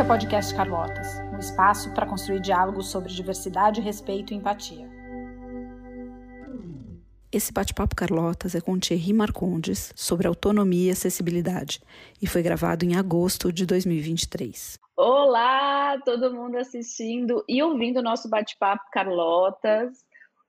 Esse é o podcast Carlotas, um espaço para construir diálogos sobre diversidade, respeito e empatia. Esse bate-papo Carlotas é com Thierry Marcondes sobre autonomia e acessibilidade e foi gravado em agosto de 2023. Olá, todo mundo assistindo e ouvindo o nosso bate-papo Carlotas.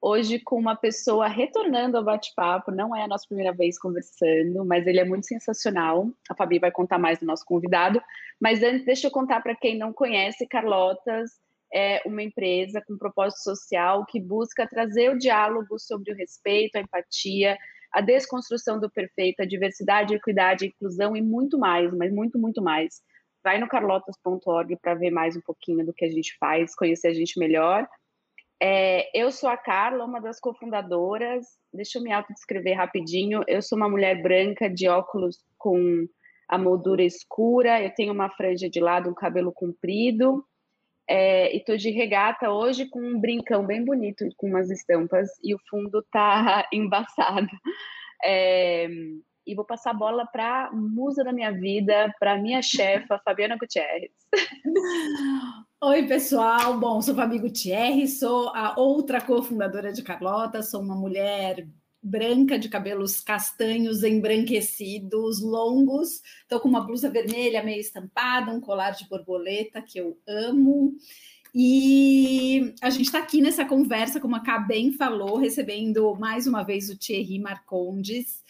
Hoje com uma pessoa retornando ao bate-papo, não é a nossa primeira vez conversando, mas ele é muito sensacional. A Fabi vai contar mais do nosso convidado, mas antes deixa eu contar para quem não conhece, Carlotas é uma empresa com propósito social que busca trazer o diálogo sobre o respeito, a empatia, a desconstrução do perfeito, a diversidade, a equidade, a inclusão e muito mais, mas muito, muito mais. Vai no carlotas.org para ver mais um pouquinho do que a gente faz, conhecer a gente melhor. É, eu sou a Carla, uma das cofundadoras. Deixa eu me autodescrever rapidinho. Eu sou uma mulher branca de óculos com a moldura escura. Eu tenho uma franja de lado, um cabelo comprido. É, e tô de regata hoje com um brincão bem bonito, com umas estampas. E o fundo tá embaçado. É, e vou passar a bola para musa da minha vida, para minha chefa, Fabiana Gutierrez. Oi, pessoal. Bom, sou Fabi Gutierrez, sou a outra cofundadora de Carlota, sou uma mulher branca de cabelos castanhos embranquecidos, longos. Estou com uma blusa vermelha meio estampada, um colar de borboleta que eu amo. E a gente está aqui nessa conversa, como a Cá bem falou, recebendo mais uma vez o Thierry Marcondes,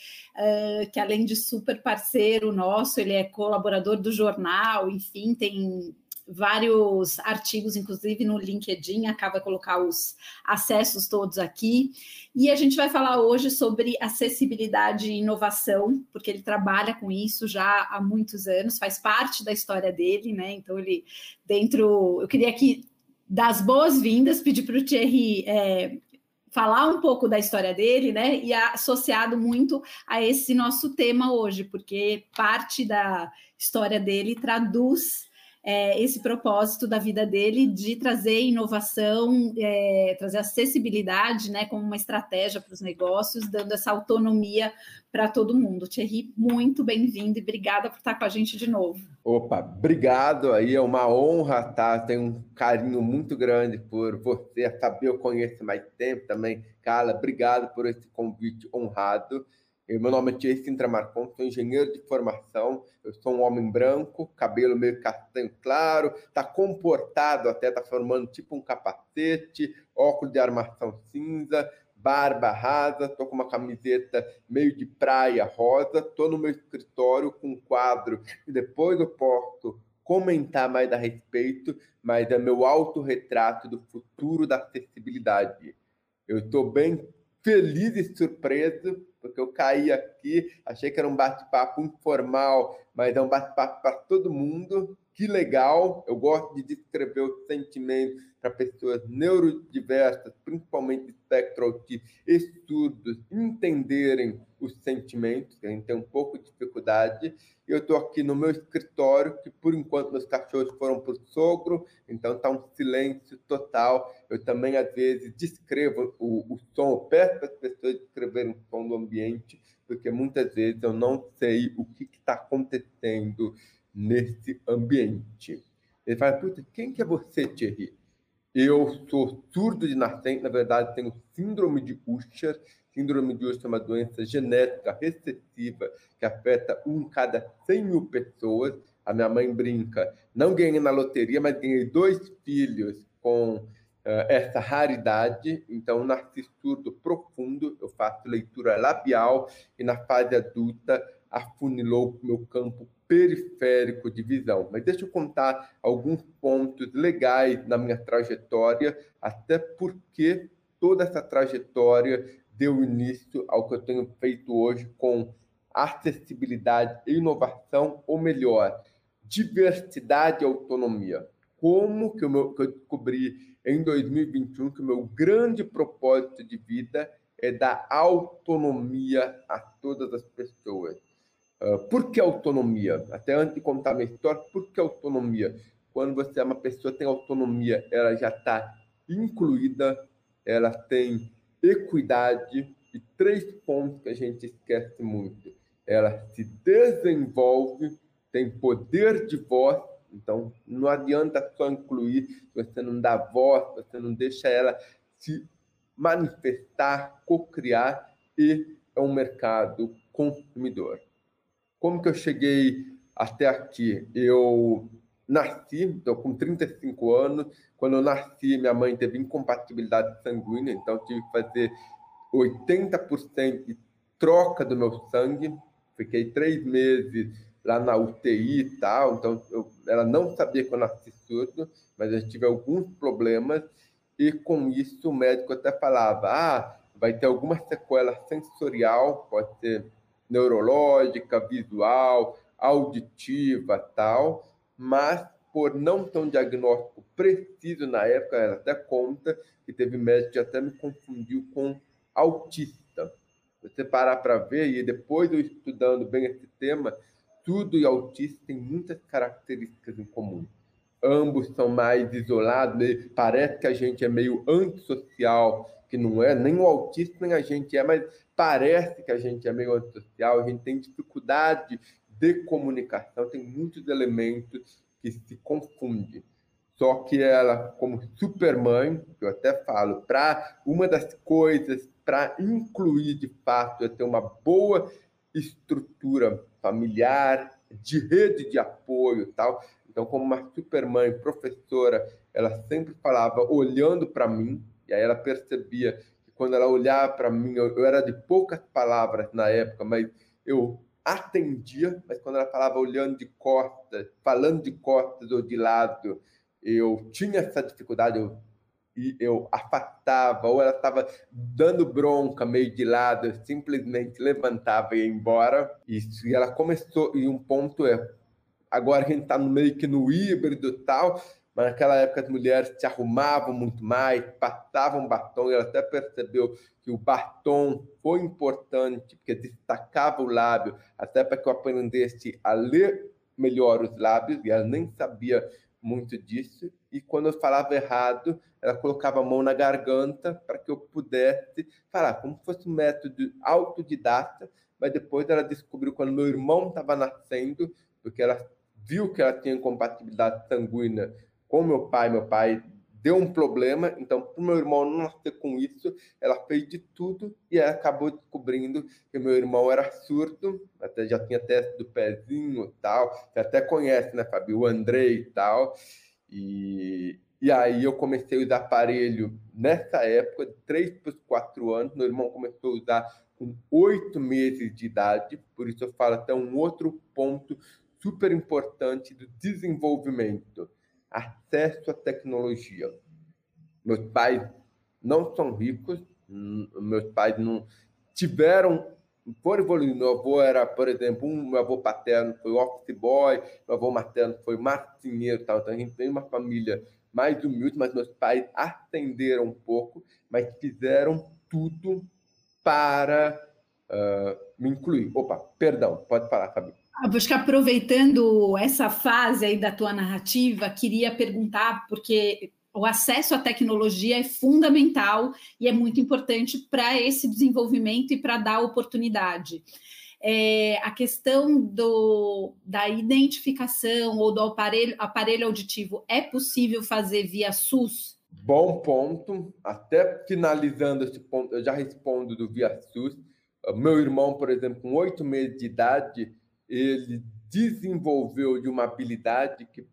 que além de super parceiro nosso, ele é colaborador do jornal, enfim, tem vários artigos, inclusive no LinkedIn, acaba colocar os acessos todos aqui. E a gente vai falar hoje sobre acessibilidade e inovação, porque ele trabalha com isso já há muitos anos, faz parte da história dele, né? Então, ele, dentro. Eu queria aqui das boas-vindas, pedir para o Thierry é, falar um pouco da história dele, né? E associado muito a esse nosso tema hoje, porque parte da história dele traduz é, esse propósito da vida dele de trazer inovação, é, trazer acessibilidade, né, como uma estratégia para os negócios, dando essa autonomia para todo mundo. Thierry, muito bem-vindo e obrigada por estar com a gente de novo. Opa, obrigado aí, é uma honra, tá? Tenho um carinho muito grande por você, saber eu conheço mais tempo também. Carla, obrigado por esse convite honrado. Meu nome é Thierry Sintra Marcon, sou engenheiro de formação, eu sou um homem branco, cabelo meio castanho claro, está comportado até, está formando tipo um capacete, óculos de armação cinza, barba rasa, estou com uma camiseta meio de praia rosa, estou no meu escritório com um quadro e depois eu posso comentar mais a respeito, mas é meu autorretrato do futuro da acessibilidade. Eu estou bem feliz e surpreso porque eu caí aqui, achei que era um bate-papo informal, mas é um bate-papo para todo mundo. Que legal! Eu gosto de descrever os sentimentos para pessoas neurodiversas, principalmente espectro autista, estudos, entenderem os sentimentos, que a gente tem um pouco de dificuldade. Eu estou aqui no meu escritório, que por enquanto meus cachorros foram para o sogro, então está um silêncio total. Eu também, às vezes, descrevo o, o som, peço para as pessoas descreverem o som do ambiente, porque muitas vezes eu não sei o que está acontecendo nesse ambiente. Ele fala, puta, quem que é você, Thierry? Eu sou surdo de nascente, na verdade, tenho síndrome de Usher. Síndrome de Usher é uma doença genética recessiva que afeta um em cada 100 mil pessoas. A minha mãe brinca, não ganhei na loteria, mas ganhei dois filhos com essa raridade. Então, nasci surdo profundo, eu faço leitura labial e na fase adulta afunilou meu campo periférico de visão. Mas deixa eu contar alguns pontos legais na minha trajetória, até porque toda essa trajetória deu início ao que eu tenho feito hoje com acessibilidade e inovação, ou melhor, diversidade e autonomia. Como que, meu, que eu descobri em 2021 que o meu grande propósito de vida é dar autonomia a todas as pessoas Uh, por que autonomia? Até antes de contar minha história, por que autonomia? Quando você é uma pessoa tem autonomia, ela já está incluída, ela tem equidade e três pontos que a gente esquece muito. Ela se desenvolve, tem poder de voz Então, não adianta só incluir se você não dá voz, se você não deixa ela se manifestar, co-criar e é um mercado consumidor. Como que eu cheguei até aqui? Eu nasci, estou com 35 anos. Quando eu nasci, minha mãe teve incompatibilidade sanguínea, então tive que fazer 80% de troca do meu sangue. Fiquei três meses lá na UTI e tal, então eu, ela não sabia que eu nasci surdo, mas eu tive alguns problemas e com isso o médico até falava, ah, vai ter alguma sequela sensorial, pode ser neurológica, visual, auditiva, tal, mas por não ter um diagnóstico preciso na época, ela até conta que teve médico que até me confundiu com autista. Você parar para ver, e depois eu estudando bem esse tema, tudo e autista tem muitas características em comum. Ambos são mais isolados, parece que a gente é meio antissocial, que não é, nem o autista nem a gente é, mas parece que a gente é meio antissocial, a gente tem dificuldade de comunicação, tem muitos elementos que se confundem. Só que ela, como supermãe, eu até falo, para uma das coisas para incluir de fato é ter uma boa estrutura familiar, de rede de apoio tal. Então, como uma supermãe, professora, ela sempre falava olhando para mim, e aí ela percebia que quando ela olhava para mim, eu, eu, era de poucas palavras na época, mas eu atendia, mas quando ela falava olhando de costas, falando de costas ou de lado, eu tinha essa dificuldade, eu, eu afastava, ou ela estava dando bronca meio de lado, eu simplesmente levantava e ia embora. Isso, e ela começou, e um ponto é, agora a gente está meio que no híbrido e tal, mas naquela época as mulheres se arrumavam muito mais, passavam batom, e ela até percebeu que o batom foi importante, porque destacava o lábio, até para que eu aprendesse a ler melhor os lábios, e ela nem sabia muito disso, e quando eu falava errado, ela colocava a mão na garganta para que eu pudesse falar, como se fosse um método autodidata, mas depois ela descobriu quando meu irmão estava nascendo, porque ela viu que ela tinha incompatibilidade sanguínea com meu pai, meu pai deu um problema, então para o meu irmão não nascer com isso, ela fez de tudo e acabou descobrindo que meu irmão era surdo, até já tinha teste do pezinho e tal, você até conhece, né, Fabio, o Andrei e tal, e, e aí eu comecei a usar aparelho nessa época, de 3 para 4 anos, meu irmão começou a usar com 8 meses de idade, por isso eu falo até um outro ponto super importante do desenvolvimento acesso à tecnologia. Meus pais não são ricos, meus pais não tiveram, por evoluir, meu avô era, por exemplo, um, meu avô paterno foi office boy, meu avô materno foi marceneiro, tal. então a gente tem uma família mais humilde, mas meus pais atenderam um pouco, mas fizeram tudo para uh, me incluir. Opa, perdão, pode falar, Fabio. Acho que aproveitando essa fase aí da tua narrativa, queria perguntar, porque o acesso à tecnologia é fundamental e é muito importante para esse desenvolvimento e para dar oportunidade. É, a questão do, da identificação ou do aparelho, aparelho auditivo é possível fazer via SUS? Bom ponto. Até finalizando esse ponto, eu já respondo do via SUS. Meu irmão, por exemplo, com oito meses de idade, ele desenvolveu de uma habilidade que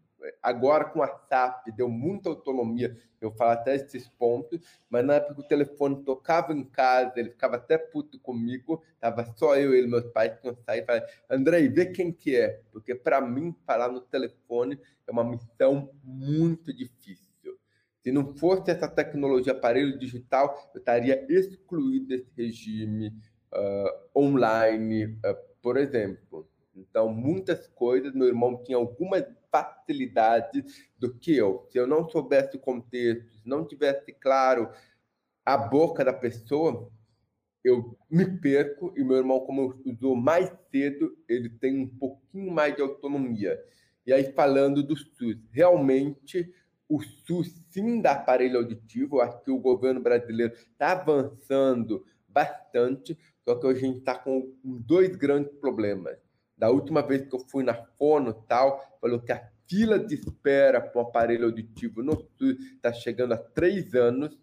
agora com a SAP deu muita autonomia, eu falo até esses pontos, mas na época o telefone tocava em casa, ele ficava até puto comigo, tava só eu e ele, meus pais tinham saído falei, Andrei, vê quem que é, porque para mim falar no telefone é uma missão muito difícil. Se não fosse essa tecnologia, aparelho digital, eu estaria excluído desse regime uh, online, uh, por exemplo. Então, muitas coisas, meu irmão tinha alguma facilidade do que eu. Se eu não soubesse o contexto, se não tivesse claro a boca da pessoa, eu me perco e meu irmão, como usou mais cedo, ele tem um pouquinho mais de autonomia. E aí, falando do SUS, realmente o SUS sim dá aparelho auditivo, acho que o governo brasileiro está avançando bastante, só que hoje a gente está com dois grandes problemas. Da última vez que eu fui na Fono tal, falou que a fila de espera para um aparelho auditivo no SUS está chegando a três anos.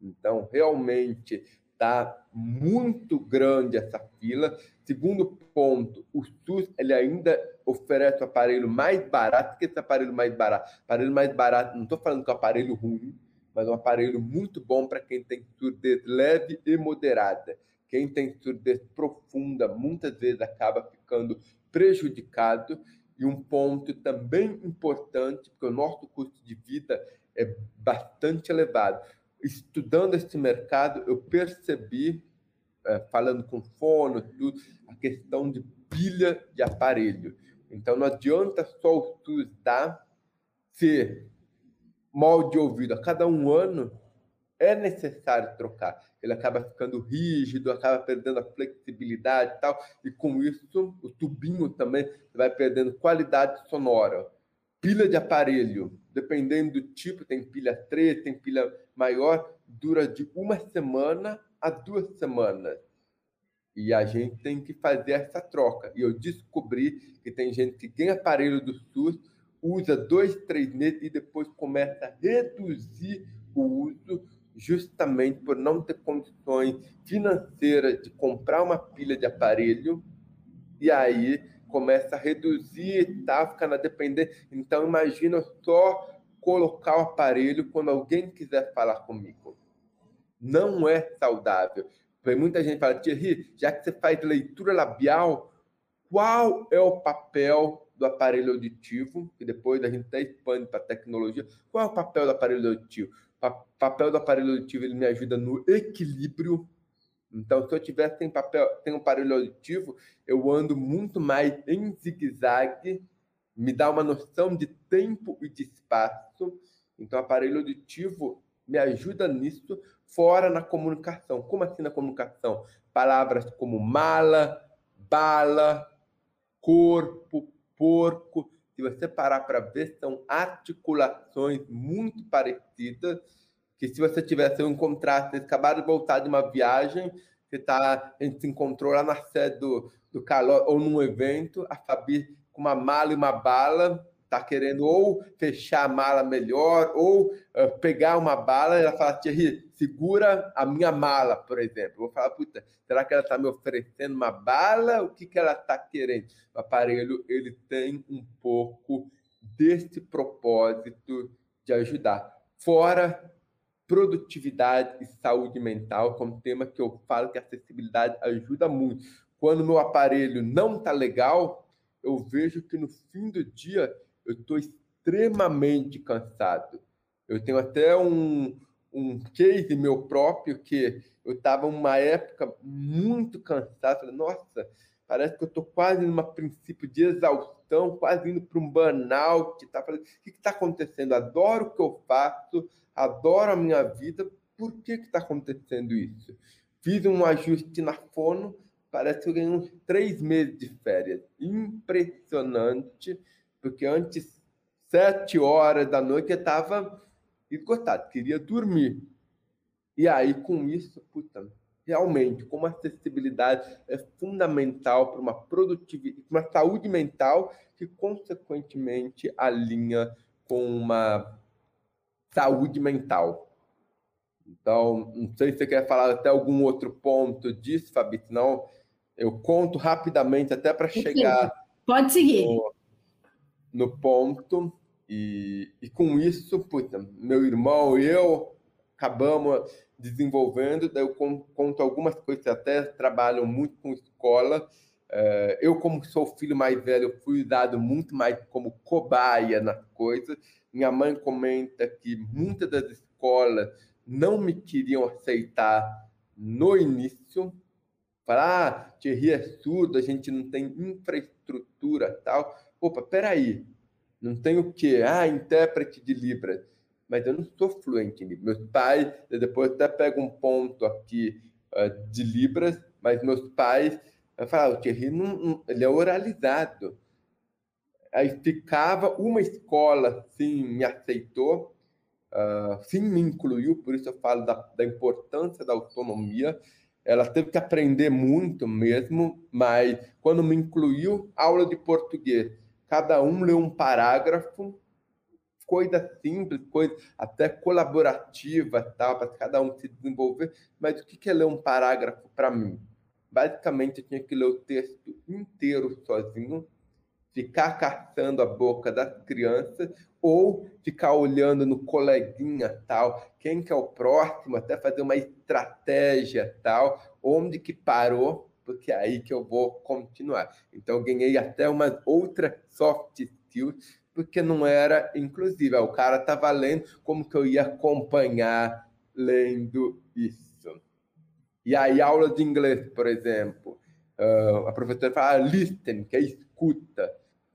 Então, realmente está muito grande essa fila. Segundo ponto, o SUS ele ainda oferece o aparelho mais barato. que esse aparelho mais barato? Aparelho mais barato, não estou falando que é um aparelho ruim, mas um aparelho muito bom para quem tem surdez leve e moderada. Quem tem surdez profunda muitas vezes acaba ficando prejudicado. E um ponto também importante, porque o nosso custo de vida é bastante elevado. Estudando este mercado, eu percebi, é, falando com fono, tudo, a questão de pilha de aparelho. Então, não adianta só o SUS dar ser mal de ouvido a cada um ano, é necessário trocar ele acaba ficando rígido, acaba perdendo a flexibilidade e tal, e com isso o tubinho também vai perdendo qualidade sonora. Pilha de aparelho, dependendo do tipo, tem pilha 3, tem pilha maior, dura de uma semana a duas semanas. E a gente tem que fazer essa troca. E eu descobri que tem gente que tem aparelho do SUS, usa dois, três meses e depois começa a reduzir o uso justamente por não ter condições financeiras de comprar uma pilha de aparelho, e aí começa a reduzir e tá, fica na dependência. Então, imagina só colocar o aparelho quando alguém quiser falar comigo. Não é saudável. Porque muita gente fala, Thierry, já que você faz leitura labial, qual é o papel do aparelho auditivo? E depois a gente até expande para tecnologia. Qual é o papel do aparelho auditivo? Papel do aparelho auditivo ele me ajuda no equilíbrio. Então, se eu tiver sem papel, tem um aparelho auditivo, eu ando muito mais em zigue-zague, me dá uma noção de tempo e de espaço. Então, o aparelho auditivo me ajuda nisso, fora na comunicação. Como assim na comunicação? Palavras como mala, bala, corpo, porco, se você parar para ver, são articulações muito parecidas, que se você tivesse um contraste, acabado de voltar de uma viagem, você tá, a gente se encontrou lá na sede do, do Calor, ou num evento, a Fabi com uma mala e uma bala, está querendo ou fechar a mala melhor, ou uh, pegar uma bala, ela fala, Thierry, segura a minha mala, por exemplo. Vou falar, puta, será que ela está me oferecendo uma bala? O que, que ela está querendo? O aparelho, ele tem um pouco desse propósito de ajudar. Fora produtividade e saúde mental, que é tema que eu falo que a acessibilidade ajuda muito. Quando meu aparelho não está legal, eu vejo que no fim do dia eu estou extremamente cansado. Eu tenho até um, um case meu próprio que eu estava uma época muito cansado. Falei, Nossa, parece que eu estou quase num princípio de exaustão, quase indo para um burnout. Tá? Falei, o que está acontecendo? Adoro o que eu faço, adoro a minha vida. Por que está acontecendo isso? Fiz um ajuste na fono, parece que eu ganhei uns três meses de férias. Impressionante porque antes, sete horas da noite, eu estava esgotado, queria dormir. E aí, com isso, puta, realmente, como a acessibilidade é fundamental para uma produtividade, uma saúde mental que, consequentemente, alinha com uma saúde mental. Então, não sei se você quer falar até algum outro ponto disso, Fabi, senão eu conto rapidamente até para chegar. Pode seguir. No, no ponto. E, e com isso, puta, meu irmão e eu acabamos desenvolvendo. Daí eu conto algumas coisas, até trabalham muito com escola. É, eu, como sou filho mais velho, fui usado muito mais como cobaia nas coisas. Minha mãe comenta que muitas das escolas não me queriam aceitar no início. Falar, ah, Thierry é surdo, a gente não tem infraestrutura tal opa, peraí, não tenho o quê? Ah, intérprete de Libras. Mas eu não sou fluente em Libras. Meus pais, depois até pego um ponto aqui uh, de Libras, mas meus pais falaram, ah, o Thierry não, não, ele é oralizado. Aí ficava uma escola, sim, me aceitou, uh, sim, me incluiu, por isso eu falo da, da importância da autonomia. Ela teve que aprender muito mesmo, mas quando me incluiu, aula de português cada um lê um parágrafo, coisa simples, coisa até colaborativa, tal, para cada um se desenvolver. Mas o que é ler um parágrafo para mim? Basicamente, eu tinha que ler o texto inteiro sozinho, ficar caçando a boca das crianças ou ficar olhando no coleguinha tal, quem que é o próximo, até fazer uma estratégia tal, onde que parou, porque é aí que eu vou continuar. Então, eu ganhei até uma outra soft skills, porque não era inclusive. O cara estava lendo, como que eu ia acompanhar lendo isso? E aí, aula de inglês, por exemplo, uh, a professora fala ah, listen, que é escuta.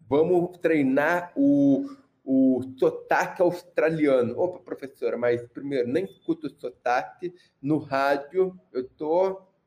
Vamos treinar o, o sotaque australiano. Opa, professora, mas primeiro, nem escuto o sotaque. No rádio, eu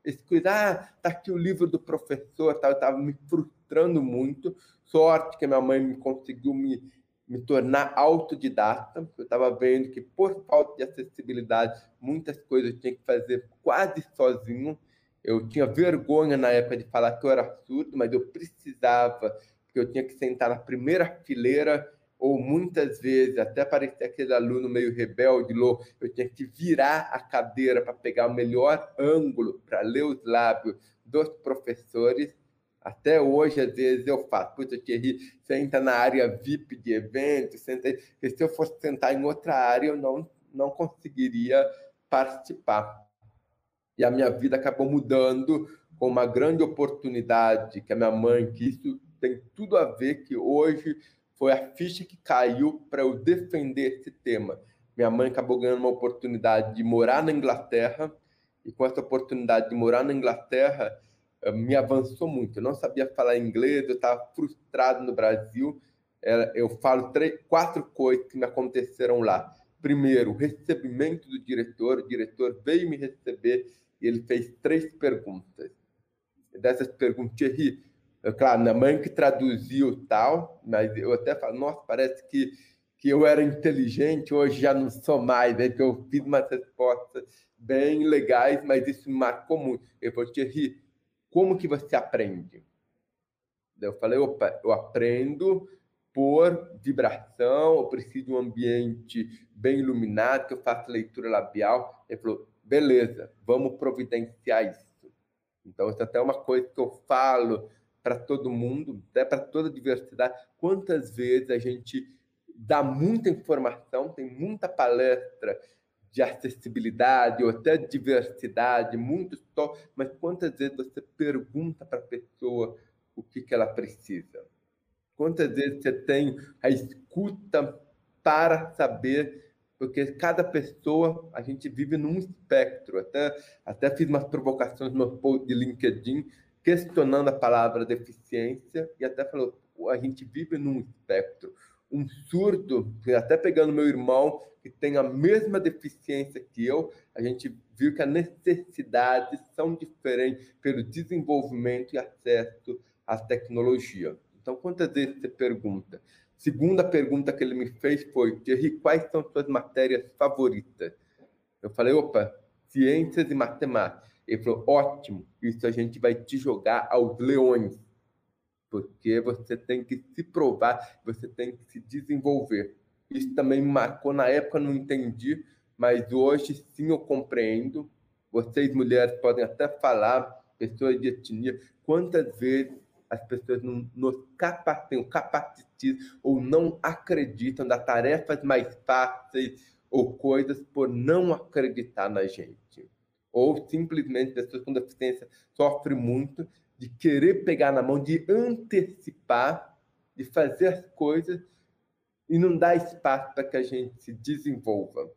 escutando, ah, tá aqui o livro do professor, tá, eu estava me frustrando muito. Sorte que minha mãe me conseguiu me me tornar autodidata. Eu estava vendo que, por falta de acessibilidade, muitas coisas eu tinha que fazer quase sozinho. Eu tinha vergonha na época de falar que eu era surdo, mas eu precisava, porque eu tinha que sentar na primeira fileira, ou muitas vezes, até parecia aquele aluno meio rebelde, louco, eu tinha que virar a cadeira para pegar o melhor ângulo para ler os lábios dos professores. Até hoje, às vezes, eu faço, puta, Thierry, senta na área VIP de eventos, senta porque se eu fosse sentar em outra área, eu não, não conseguiria participar. E a minha vida acabou mudando com uma grande oportunidade que a minha mãe, que isso tem tudo a ver, que hoje foi a ficha que caiu para eu defender esse tema. Minha mãe acabou ganhando uma oportunidade de morar na Inglaterra, e com essa oportunidade de morar na Inglaterra, eh, me avançou muito. Eu não sabia falar inglês, eu estava frustrado no Brasil. Eu falo três, quatro coisas que me aconteceram lá. Primeiro, o recebimento do diretor. O diretor veio me receber e ele fez três perguntas. Dessas perguntas, Thierry, eu, claro, minha mãe que traduziu tal, mas eu até falo, nossa, parece que, que eu era inteligente, hoje já não sou mais, né? que eu fiz umas respostas bem legais, mas isso me marcou muito. Eu falei, Thierry, como que você aprende? Eu falei, opa, eu aprendo por vibração, eu preciso de um ambiente bem iluminado, que eu faço leitura labial. Ele falou, beleza, vamos providenciar isso. Então, isso é até uma coisa que eu falo para todo mundo, até para toda a diversidade. Quantas vezes a gente dá muita informação, tem muita palestra de acessibilidade ou até diversidade, muito só, mas quantas vezes você pergunta para a pessoa o que, que ela precisa? Quantas vezes você tem a escuta para saber, porque cada pessoa, a gente vive num espectro. Até, até fiz umas provocações no post de LinkedIn, questionando a palavra deficiência, e até falou, a gente vive num espectro um surdo, até pegando meu irmão, que tem a mesma deficiência que eu, a gente viu que as necessidades são diferentes pelo desenvolvimento e acesso à tecnologia. Então, quantas vezes você pergunta? Segunda pergunta que ele me fez foi: Thierry, quais são suas matérias favoritas? Eu falei: opa, ciências e matemática. Ele falou: ótimo, isso a gente vai te jogar aos leões porque você tem que se provar, você tem que se desenvolver. Isso também me marcou na época, não entendi, mas hoje sim eu compreendo. Vocês, mulheres, podem até falar, pessoas de etnia, quantas vezes as pessoas não nos capacitam, capacitismo ou não acreditam das tarefas mais fáceis ou coisas por não acreditar na gente. Ou simplesmente pessoas com deficiência sofrem muito de querer pegar na mão, de antecipar, de fazer as coisas e não dar espaço para que a gente se desenvolva.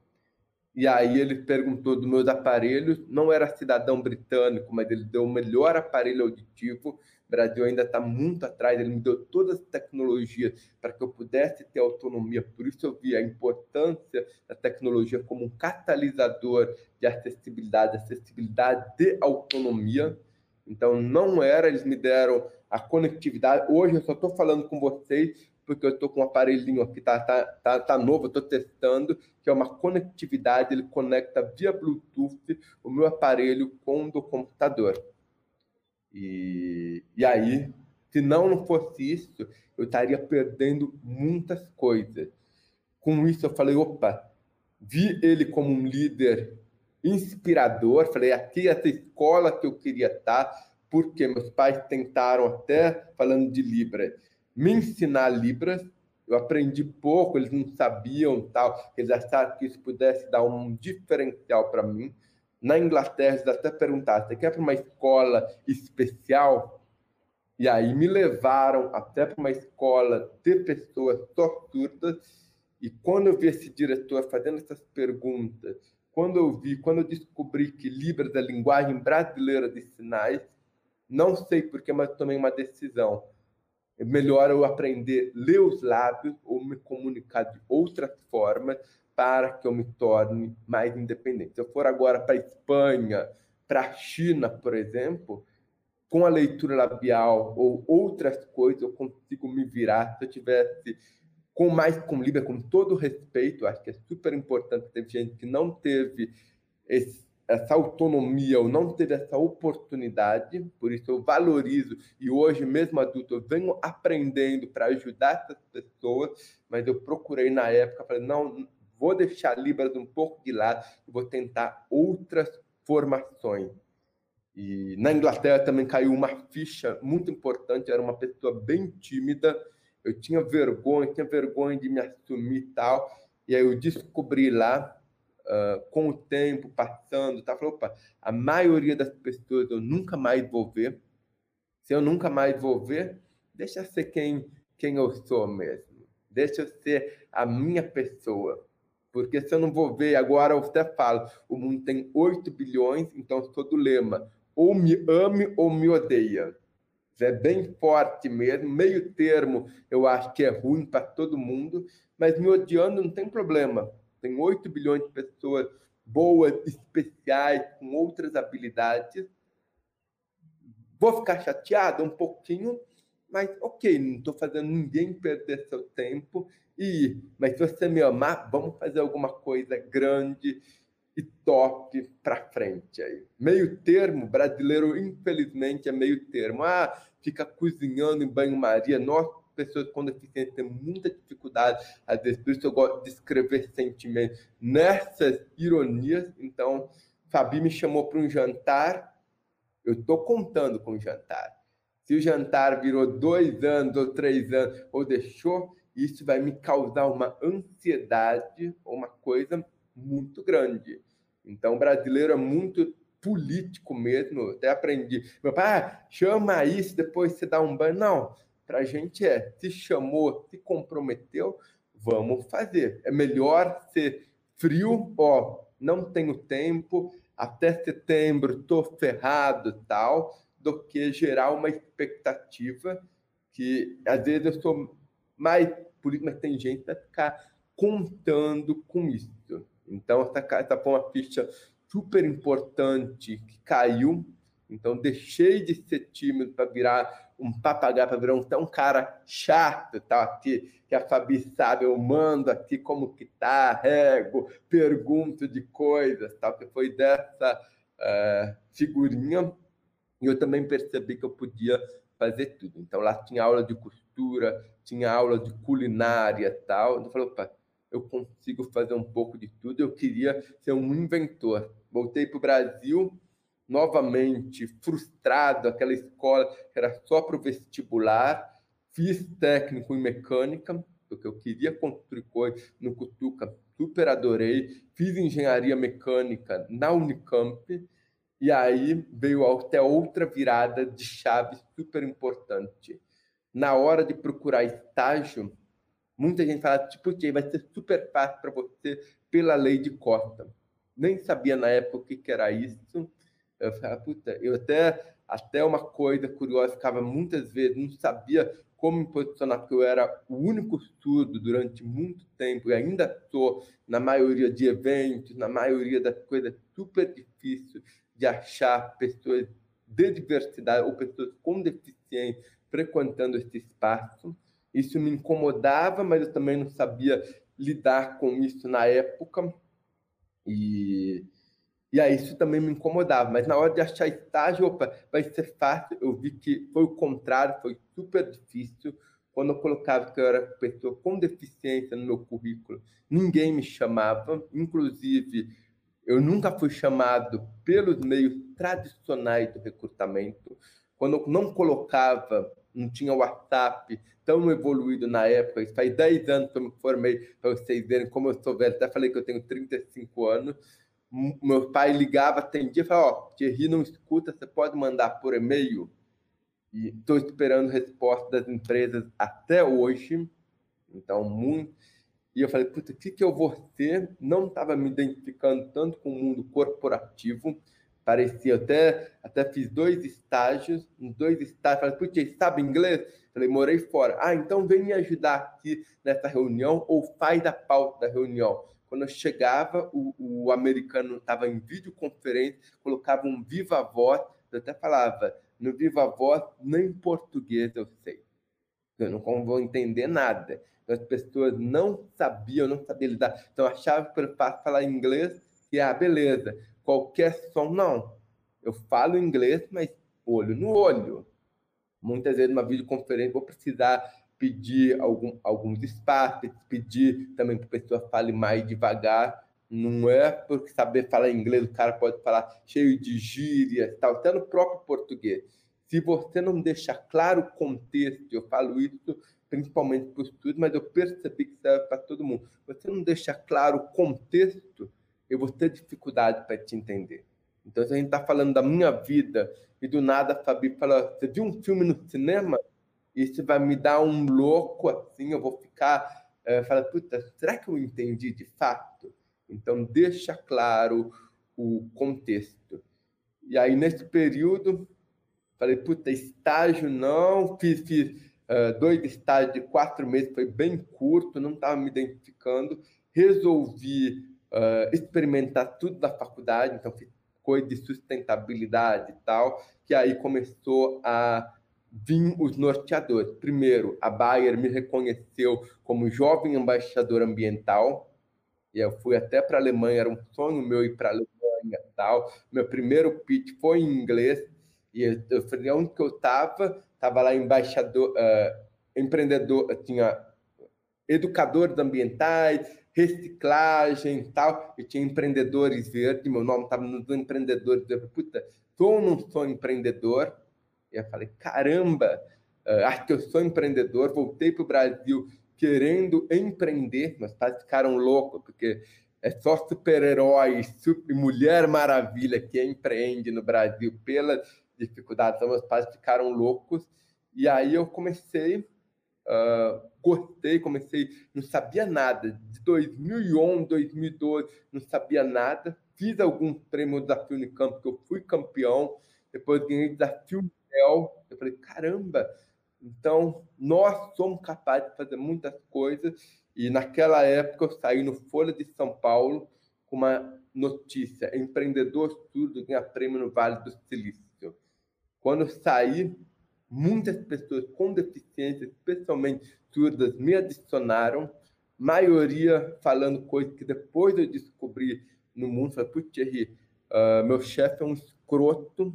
E aí ele perguntou dos meus aparelhos, não era cidadão britânico, mas ele deu o melhor aparelho auditivo. Brasil ainda está muito atrás, ele me deu todas as tecnologias para que eu pudesse ter autonomia. Por isso eu vi a importância da tecnologia como um catalisador de acessibilidade, acessibilidade de autonomia. Então, não era, eles me deram a conectividade. Hoje eu só estou falando com vocês porque eu estou com um aparelhinho aqui, tá, tá, tá, tá novo, eu estou testando, que é uma conectividade, ele conecta via Bluetooth o meu aparelho com o do computador. E, e aí Se não, fosse isso, eu estaria perdendo muitas coisas. Com isso, eu falei: opa, vi ele como um líder inspirador. Falei: aqui é essa escola que eu queria estar, porque meus pais tentaram até, falando de Libras, me ensinar Libras. Eu aprendi pouco, eles não sabiam tal, eles acharam que isso pudesse dar um diferencial para mim. Na Inglaterra, eles até perguntaram: você quer para uma escola especial? E aí me levaram até para uma escola de pessoas torturas. E quando eu vi esse diretor fazendo essas perguntas, quando eu vi, quando eu descobri que Libras é a linguagem brasileira de sinais, não sei porquê, mas tomei uma decisão. É melhor eu aprender ler os lábios ou me comunicar de outras formas para que eu me torne mais independente. Se eu for agora para Espanha, para a China, por exemplo, com a leitura labial ou outras coisas, eu consigo me virar. Se eu tivesse com mais com Libra, com todo respeito, acho que é super importante. Teve gente que não teve esse, essa autonomia ou não teve essa oportunidade, por isso eu valorizo. E hoje, mesmo adulto, eu venho aprendendo para ajudar essas pessoas, mas eu procurei na época, falei, não, vou deixar Libras um pouco de lado e vou tentar outras formações. E na Inglaterra também caiu uma ficha muito importante, era uma pessoa bem tímida, eu tinha vergonha, tinha vergonha de me assumir e tal, e aí eu descobri lá, uh, com o tempo passando, tá? Falei, opa, a maioria das pessoas eu nunca mais vou ver, se eu nunca mais vou ver, deixa eu ser quem, quem eu sou mesmo, deixa eu ser a minha pessoa, porque se eu não vou ver, agora eu até falo, o mundo tem 8 bilhões, então sou do lema, ou me ame ou me odeia. É bem forte mesmo, meio termo eu acho que é ruim para todo mundo, mas me odiando não tem problema. Tem 8 bilhões de pessoas boas, especiais, com outras habilidades. Vou ficar chateado um pouquinho, mas ok, não estou fazendo ninguém perder seu tempo. E, mas se você me amar, vamos fazer alguma coisa grande e top para frente aí. Meio termo, brasileiro infelizmente é meio termo. Ah, fica cozinhando em banho-maria. Nós, pessoas com deficiência, temos muita dificuldade, às vezes, por isso eu gosto de escrever sentimentos nessas ironias. Então, Fabi me chamou para um jantar, eu estou contando com o jantar. Se o jantar virou dois anos ou três anos, ou deixou, isso vai me causar uma ansiedade, uma coisa muito grande. Então, o brasileiro é muito político mesmo. até aprendi. Meu pai, ah, chama isso, depois você dá um banho. Não, para a gente é, se chamou, se comprometeu, vamos fazer. É melhor ser frio, ó, não tenho tempo, até setembro tô ferrado tal, do que gerar uma expectativa que às vezes eu sou mais político, mas tem gente vai ficar contando com isso. Então, essa, essa foi uma ficha super importante que caiu. Então, deixei de ser tímido para virar um papagaio, para virar um, um cara chato, tá? aqui, que a Fabi sabe, eu mando aqui como que tá, rego, pergunto de coisas, tal, que foi dessa uh, figurinha. E eu também percebi que eu podia fazer tudo. Então, lá tinha aula de costura, tinha aula de culinária tal. Então, eu falei, opa, eu consigo fazer um pouco de tudo. Eu queria ser um inventor. Voltei para o Brasil, novamente frustrado, aquela escola que era só para o vestibular. Fiz técnico em mecânica, porque eu queria construir coisas no Cutuca, super adorei. Fiz engenharia mecânica na Unicamp. E aí veio até outra virada de chave super importante. Na hora de procurar estágio, Muita gente fala, tipo, que vai ser super fácil para você pela lei de cota. Nem sabia na época o que, que era isso. Eu falava, puta, eu até, até uma coisa curiosa, ficava muitas vezes, não sabia como me posicionar, porque eu era o único surdo durante muito tempo, e ainda estou na maioria de eventos, na maioria das coisas, super difícil de achar pessoas de diversidade ou pessoas com deficiência frequentando esse espaço. Isso me incomodava, mas eu também não sabia lidar com isso na época. E, E aí isso também me incomodava. Mas na hora de achar estágio, opa, vai ser fácil. Eu vi que foi o contrário, foi super difícil. Quando eu colocava que eu era pessoa com deficiência no meu currículo, ninguém me chamava. Inclusive, eu nunca fui chamado pelos meios tradicionais do recrutamento. Quando eu não colocava, não tinha WhatsApp tão evoluído na época, isso faz 10 anos que eu me formei, para vocês verem como eu sou velho, até falei que eu tenho 35 anos. Meu pai ligava, atendia e falava: Ó, oh, Thierry não escuta, você pode mandar por e-mail? E estou esperando resposta das empresas até hoje. Então, muito e eu falei, puta, o que, que eu vou ser? Não estava me identificando tanto com o mundo corporativo. Parecia, até, até fiz dois estágios, dois estágios, falei, putz, sabe inglês? Falei, morei fora. Ah, então vem me ajudar aqui nessa reunião ou faz a pauta da reunião. Quando eu chegava, o, o americano estava em videoconferência, colocava um viva voz, eu até falava, no viva voz, nem português eu sei. Eu não vou entender nada as pessoas não sabiam, não sabiam lidar. Então, achava que era fácil falar inglês e, ah, beleza, qualquer som, não. Eu falo inglês, mas olho no olho. Muitas vezes, numa videoconferência, vou precisar pedir algum, alguns espaços, pedir também que a pessoa fale mais devagar. Não é porque saber falar inglês, o cara pode falar cheio de gírias, tal, até no próprio português. Se você não deixar claro o contexto, eu falo isso principalmente para os estudos, mas eu percebi que serve para todo mundo. Você não deixa claro o contexto, eu vou ter dificuldade para te entender. Então, se a gente está falando da minha vida e do nada a Fabi fala: Você viu um filme no cinema? Isso vai me dar um louco assim, eu vou ficar. É, fala, puta, será que eu entendi de fato? Então, deixa claro o contexto. E aí, nesse período, falei, puta, estágio não, fiz, fiz uh, dois estágios de quatro meses, foi bem curto, não estava me identificando. Resolvi uh, experimentar tudo da faculdade, então fiz coisa de sustentabilidade e tal, que aí começou a vir os norteadores. Primeiro, a Bayer me reconheceu como jovem embaixador ambiental, e eu fui até para a Alemanha, era um sonho meu ir para a Alemanha e tal. Meu primeiro pitch foi em inglês, e eu falei, onde que eu estava? Estava lá embaixador, uh, empreendedor, tinha educadores ambientais, reciclagem e tal, e tinha empreendedores verdes, meu nome estava nos empreendedores, eu falei, puta, sou ou não sou empreendedor? E eu falei, caramba, uh, acho que eu sou empreendedor, voltei para o Brasil querendo empreender, meus pais ficaram loucos, porque é só super-herói, super mulher maravilha que empreende no Brasil pela dificuldades. Então, meus pais ficaram loucos. E aí eu comecei, uh, gostei, comecei, não sabia nada. De 2011, 2012, não sabia nada. Fiz alguns prêmios desafio no campo, que eu fui campeão. Depois ganhei desafio Nel. Eu falei, caramba, então nós somos capazes de fazer muitas coisas. E naquela época eu saí no Folha de São Paulo com uma notícia: empreendedor surdo ganha prêmio no Vale do Silício. Quando saí, muitas pessoas com deficiência, especialmente surdas, me adicionaram, maioria falando coisas que depois eu descobri no mundo. Falei, putz, uh, meu chefe é um escroto,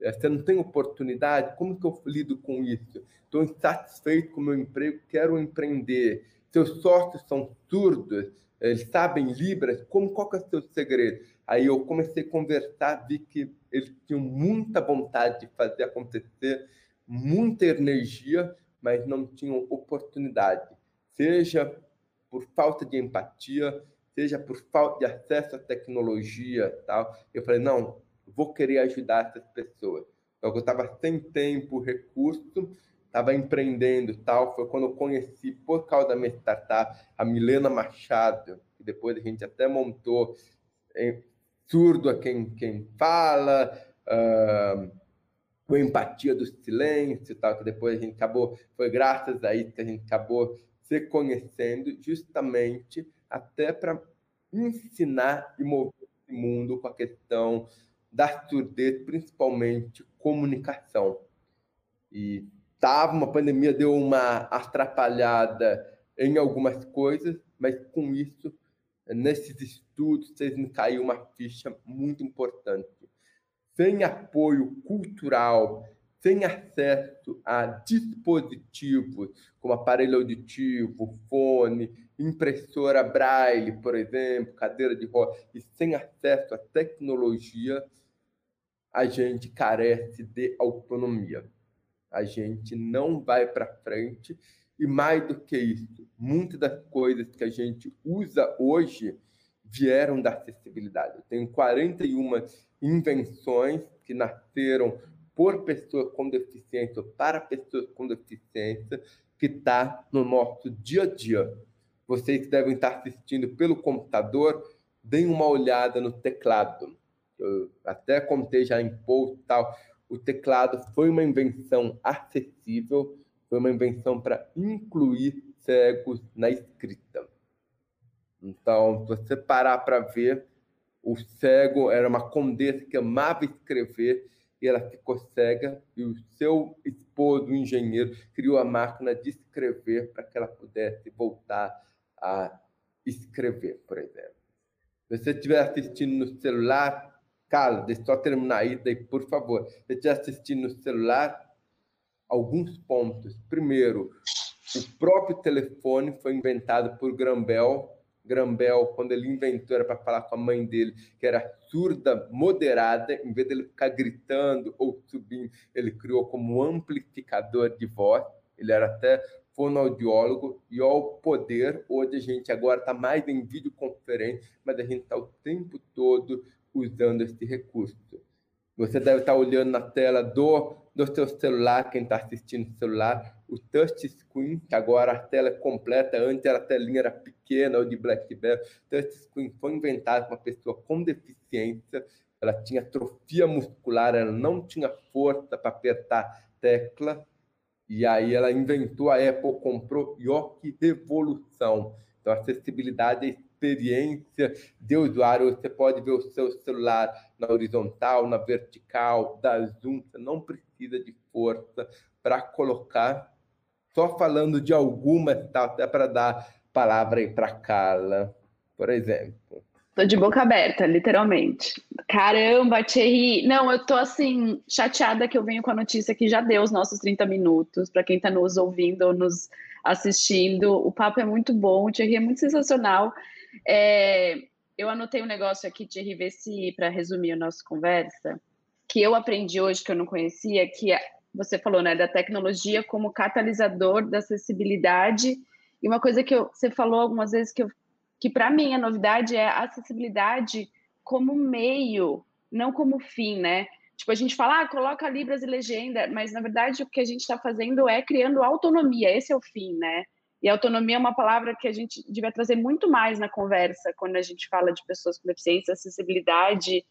eh, você não tem oportunidade, como que eu lido com isso? Estou insatisfeito com o meu emprego, quero empreender. Seus sócios são surdos, eles sabem Libras, como, qual que é o seu segredo? Aí eu comecei a conversar, vi que eles tinham muita vontade de fazer acontecer, muita energia, mas não tinham oportunidade, seja por falta de empatia, seja por falta de acesso à tecnologia, tal. Eu falei não, vou querer ajudar essas pessoas. Então, eu estava sem tempo, recurso, estava empreendendo, tal. Foi quando eu conheci por causa da minha startup a Milena Machado, que depois a gente até montou surdo a quem, quem fala, uh, a empatia do silêncio, tal, que depois a gente acabou, foi graças a isso que a gente acabou se conhecendo, justamente até para ensinar e mover esse mundo com a questão da surdez, principalmente comunicação. E tava uma pandemia deu uma atrapalhada em algumas coisas, mas com isso nesses estudos, vocês me caiu uma ficha muito importante. Sem apoio cultural, sem acesso a dispositivos como aparelho auditivo, fone, impressora braille, por exemplo, cadeira de roda, e sem acesso à tecnologia, a gente carece de autonomia. A gente não vai para frente e mais do que isso, muitas das coisas que a gente usa hoje vieram da acessibilidade. Eu tenho 41 invenções que nasceram por pessoas com deficiência ou para pessoas com deficiência que está no nosso dia a dia. Vocês que devem estar assistindo pelo computador, deem uma olhada no teclado. Eu até contei já em post tal. O teclado foi uma invenção acessível foi uma invenção para incluir cegos na escrita. Então, se você parar para ver, o cego era uma condessa que amava escrever e ela ficou cega e o seu esposo, o engenheiro, criou a máquina de escrever para que ela pudesse voltar a escrever, por exemplo. Se você estiver assistindo no celular, cala, deixa eu só terminar aí, daí, por favor. Se você estiver assistindo no celular, alguns pontos. Primeiro, o próprio telefone foi inventado por Grambel. Grambel, quando ele inventou, era para falar com a mãe dele, que era surda moderada, em vez dele ficar gritando ou subindo, ele criou como amplificador de voz. Ele era até fonoaudiólogo e ao poder, hoje a gente agora está mais em videoconferência, mas a gente está o tempo todo usando esse recurso. Você deve estar olhando na tela do, do seu celular, quem está assistindo no celular, o touchscreen, que agora a tela é completa, antes a telinha era pequena ou de BlackBerry. O touchscreen foi inventado para uma pessoa com deficiência, ela tinha atrofia muscular, ela não tinha força para apertar tecla, e aí ela inventou, a Apple comprou, e ó que revolução! Então, acessibilidade é experiência de usuário. Você pode ver o seu celular na horizontal, na vertical, da zoom. Você não precisa de força para colocar. Só falando de algumas, tá? até para dar palavra aí para Carla, por exemplo. Tô de boca aberta, literalmente. Caramba, Thierry. Não, eu tô assim, chateada que eu venho com a notícia que já deu os nossos 30 minutos. Para quem está nos ouvindo ou nos assistindo, o papo é muito bom, o Thierry é muito sensacional. É, eu anotei um negócio aqui de RVC para resumir a nossa conversa, que eu aprendi hoje que eu não conhecia, que é, você falou, né, da tecnologia como catalisador da acessibilidade. E uma coisa que eu, você falou algumas vezes que, que para mim a novidade é a acessibilidade como meio, não como fim, né? Tipo, a gente fala, ah, coloca libras e legenda, mas na verdade o que a gente está fazendo é criando autonomia, esse é o fim, né? E autonomia é uma palavra que a gente devia trazer muito mais na conversa quando a gente fala de pessoas com deficiência, acessibilidade.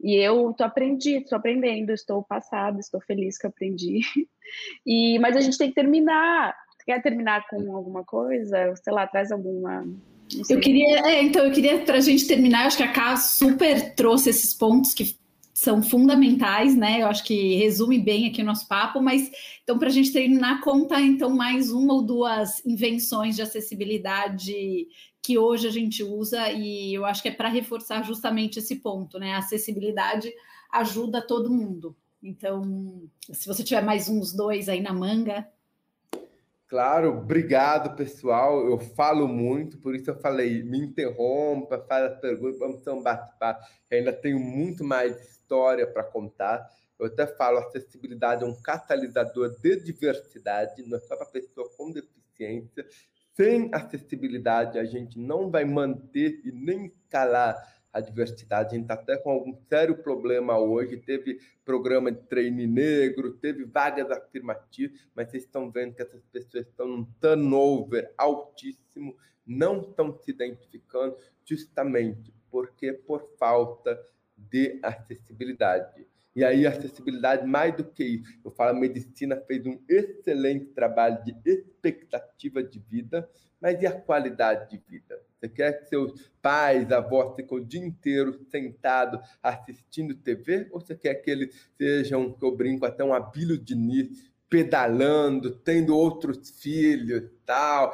E eu tô aprendi, estou aprendendo, estou passada, estou feliz que eu aprendi. E mas a gente tem que terminar. Quer terminar com alguma coisa? Sei lá, traz alguma eu queria, é, então, eu queria para a gente terminar, acho que a Cá super trouxe esses pontos que são fundamentais, né? Eu acho que resume bem aqui o nosso papo, mas então, para a gente terminar, conta então mais uma ou duas invenções de acessibilidade que hoje a gente usa, e eu acho que é para reforçar justamente esse ponto, né? A acessibilidade ajuda todo mundo. Então, se você tiver mais uns dois aí na manga. Claro, obrigado, pessoal. Eu falo muito, por isso eu falei, me interrompa, faz perguntas, vamos ter um bate-papo. Ainda tenho muito mais história para contar. Eu até falo, acessibilidade é um catalisador de diversidade, não é só para pessoa com deficiência. Sem acessibilidade, a gente não vai manter e nem escalar a diversidade. A gente está até com algum sério problema hoje. Teve programa de treine negro, teve vagas afirmativas, mas vocês estão vendo que essas pessoas estão num turnover altíssimo, não estão se identificando, justamente porque por falta de acessibilidade. E aí, acessibilidade, mais do que isso, eu falo, a medicina fez um excelente trabalho de expectativa de vida, mas e a qualidade de vida? Você quer que seus pais, avós fiquem o dia inteiro sentado assistindo TV? Ou você quer que eles sejam, que eu brinco, até um Abílio Diniz, pedalando, tendo outros filhos, tal,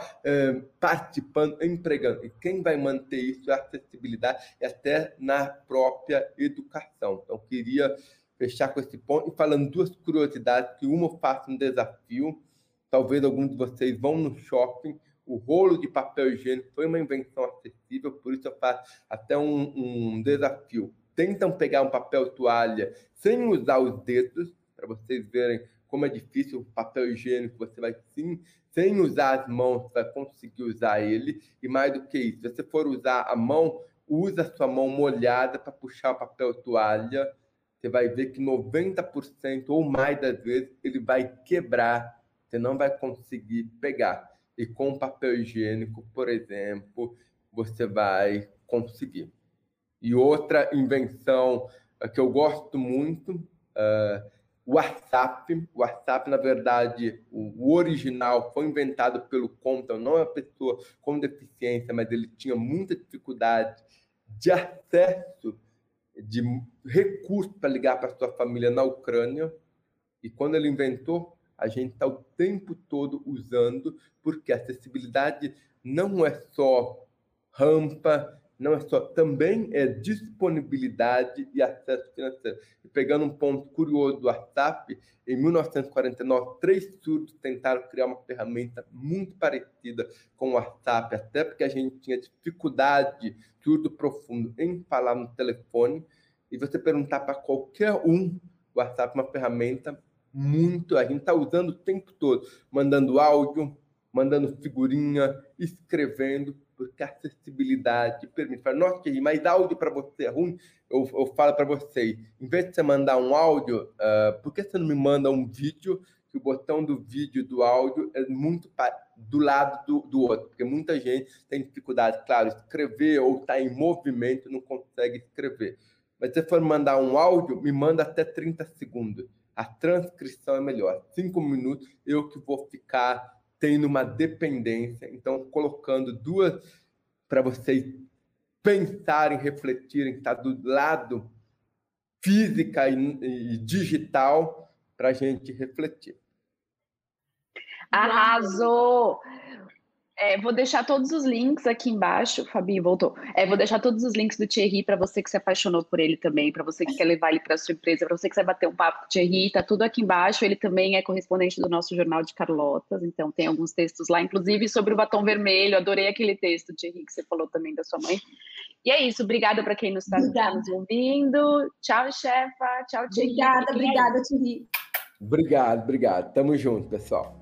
participando, empregando. E quem vai manter isso é a acessibilidade e até na própria educação. Então, queria fechar com esse ponto e falando duas curiosidades, que uma eu faço um desafio, talvez alguns de vocês vão no shopping, o rolo de papel higiênico foi uma invenção acessível, por isso eu faço até um, um desafio. Tentam pegar um papel toalha sem usar os dedos, para vocês verem como é difícil o papel higiênico, você vai sim, sem usar as mãos, vai conseguir usar ele. E mais do que isso, se você for usar a mão, usa a sua mão molhada para puxar o papel toalha. Você vai ver que 90% ou mais das vezes ele vai quebrar, você não vai conseguir pegar. E com papel higiênico, por exemplo, você vai conseguir. E outra invenção que eu gosto muito, uh, WhatsApp. O WhatsApp, na verdade, o original foi inventado pelo Compton, não é uma pessoa com deficiência, mas ele tinha muita dificuldade de acesso de recursos para ligar para sua família na Ucrânia. E quando ele inventou, a gente está o tempo todo usando, porque acessibilidade não é só rampa, não é só, também é disponibilidade e acesso financeiro. E pegando um ponto curioso do WhatsApp, em 1949, três surdos tentaram criar uma ferramenta muito parecida com o WhatsApp, até porque a gente tinha dificuldade, surdo profundo, em falar no telefone. E você perguntar para qualquer um, o WhatsApp é uma ferramenta muito, a gente está usando o tempo todo, mandando áudio, mandando figurinha, escrevendo, porque a acessibilidade permite. Fala, nossa, mas áudio para você é ruim? Eu, eu falo para você, em vez de você mandar um áudio, uh, por que você não me manda um vídeo que o botão do vídeo do áudio é muito do lado do, do outro? Porque muita gente tem dificuldade, claro, escrever ou está em movimento não consegue escrever. Mas se for mandar um áudio, me manda até 30 segundos. A transcrição é melhor. Cinco minutos, eu que vou ficar tendo uma dependência. Então, colocando duas para vocês pensarem, refletirem, estar tá do lado física e, e digital para a gente refletir. Arrasou! É, vou deixar todos os links aqui embaixo. Fabi voltou. É, vou deixar todos os links do Thierry para você que se apaixonou por ele também, para você que quer levar ele para sua empresa, para você que quer bater um papo com o Thierry. Tá tudo aqui embaixo. Ele também é correspondente do nosso jornal de Carlotas, então tem alguns textos lá, inclusive sobre o batom vermelho. Adorei aquele texto, Thierry, que você falou também da sua mãe. E é isso. Obrigada para quem nos está nos ouvindo. Tchau, chefa. Tchau, Thierry. Obrigada, obrigada, Thierry. Obrigado, obrigado. Tamo junto, pessoal.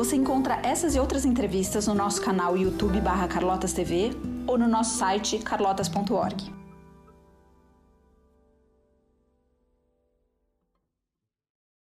Você encontra essas e outras entrevistas no nosso canal YouTube barra Carlotas TV ou no nosso site carlotas.org.